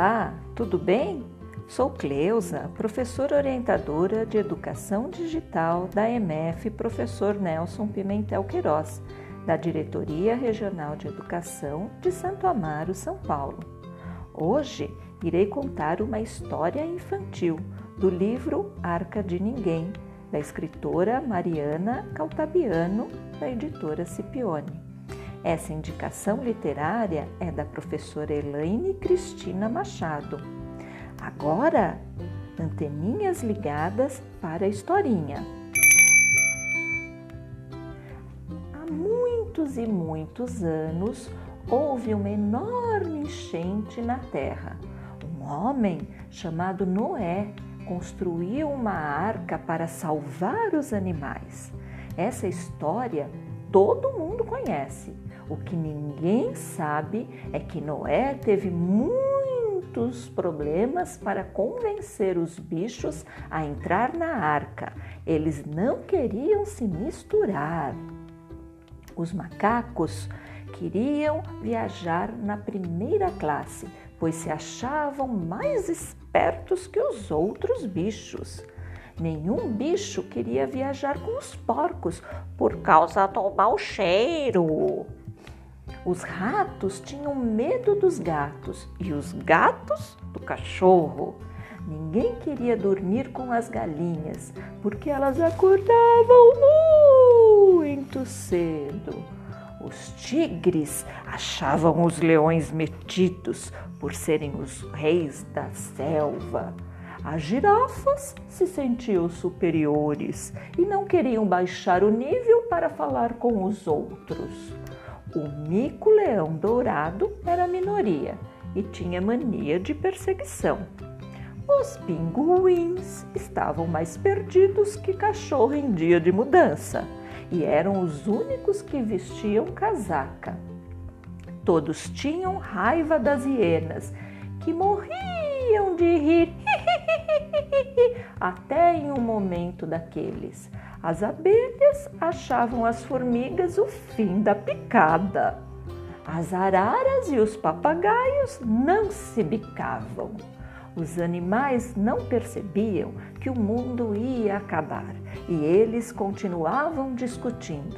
Olá, tudo bem? Sou Cleusa, professora orientadora de Educação Digital da MF Professor Nelson Pimentel Queiroz, da Diretoria Regional de Educação de Santo Amaro, São Paulo. Hoje irei contar uma história infantil do livro Arca de Ninguém, da escritora Mariana Caltabiano, da editora Cipione. Essa indicação literária é da professora Elaine Cristina Machado. Agora, anteninhas ligadas para a historinha. Há muitos e muitos anos houve uma enorme enchente na terra. Um homem chamado Noé construiu uma arca para salvar os animais. Essa história todo mundo conhece. O que ninguém sabe é que Noé teve muitos problemas para convencer os bichos a entrar na arca. Eles não queriam se misturar. Os macacos queriam viajar na primeira classe, pois se achavam mais espertos que os outros bichos. Nenhum bicho queria viajar com os porcos por causa do mau cheiro. Os ratos tinham medo dos gatos e os gatos do cachorro. Ninguém queria dormir com as galinhas porque elas acordavam muito cedo. Os tigres achavam os leões metidos por serem os reis da selva. As girafas se sentiam superiores e não queriam baixar o nível para falar com os outros. O mico-leão dourado era minoria e tinha mania de perseguição. Os pinguins estavam mais perdidos que cachorro em dia de mudança e eram os únicos que vestiam casaca. Todos tinham raiva das hienas, que morriam de rir até em um momento daqueles as abelhas achavam as formigas o fim da picada. As araras e os papagaios não se bicavam. Os animais não percebiam que o mundo ia acabar e eles continuavam discutindo.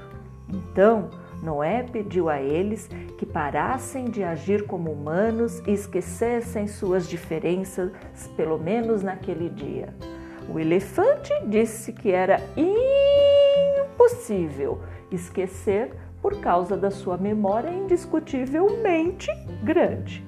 Então, Noé pediu a eles que parassem de agir como humanos e esquecessem suas diferenças, pelo menos naquele dia. O elefante disse que era impossível esquecer por causa da sua memória indiscutivelmente grande.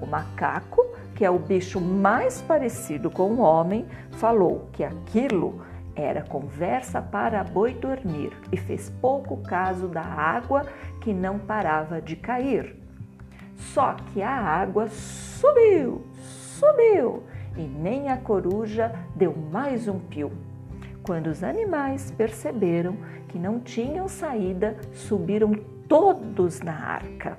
O macaco, que é o bicho mais parecido com o homem, falou que aquilo era conversa para boi dormir e fez pouco caso da água que não parava de cair. Só que a água subiu, subiu e nem a coruja deu mais um pio. Quando os animais perceberam que não tinham saída, subiram todos na arca.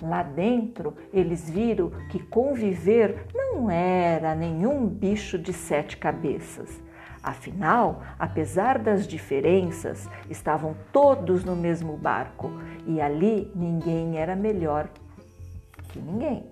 Lá dentro, eles viram que conviver não era nenhum bicho de sete cabeças. Afinal, apesar das diferenças, estavam todos no mesmo barco e ali ninguém era melhor que ninguém.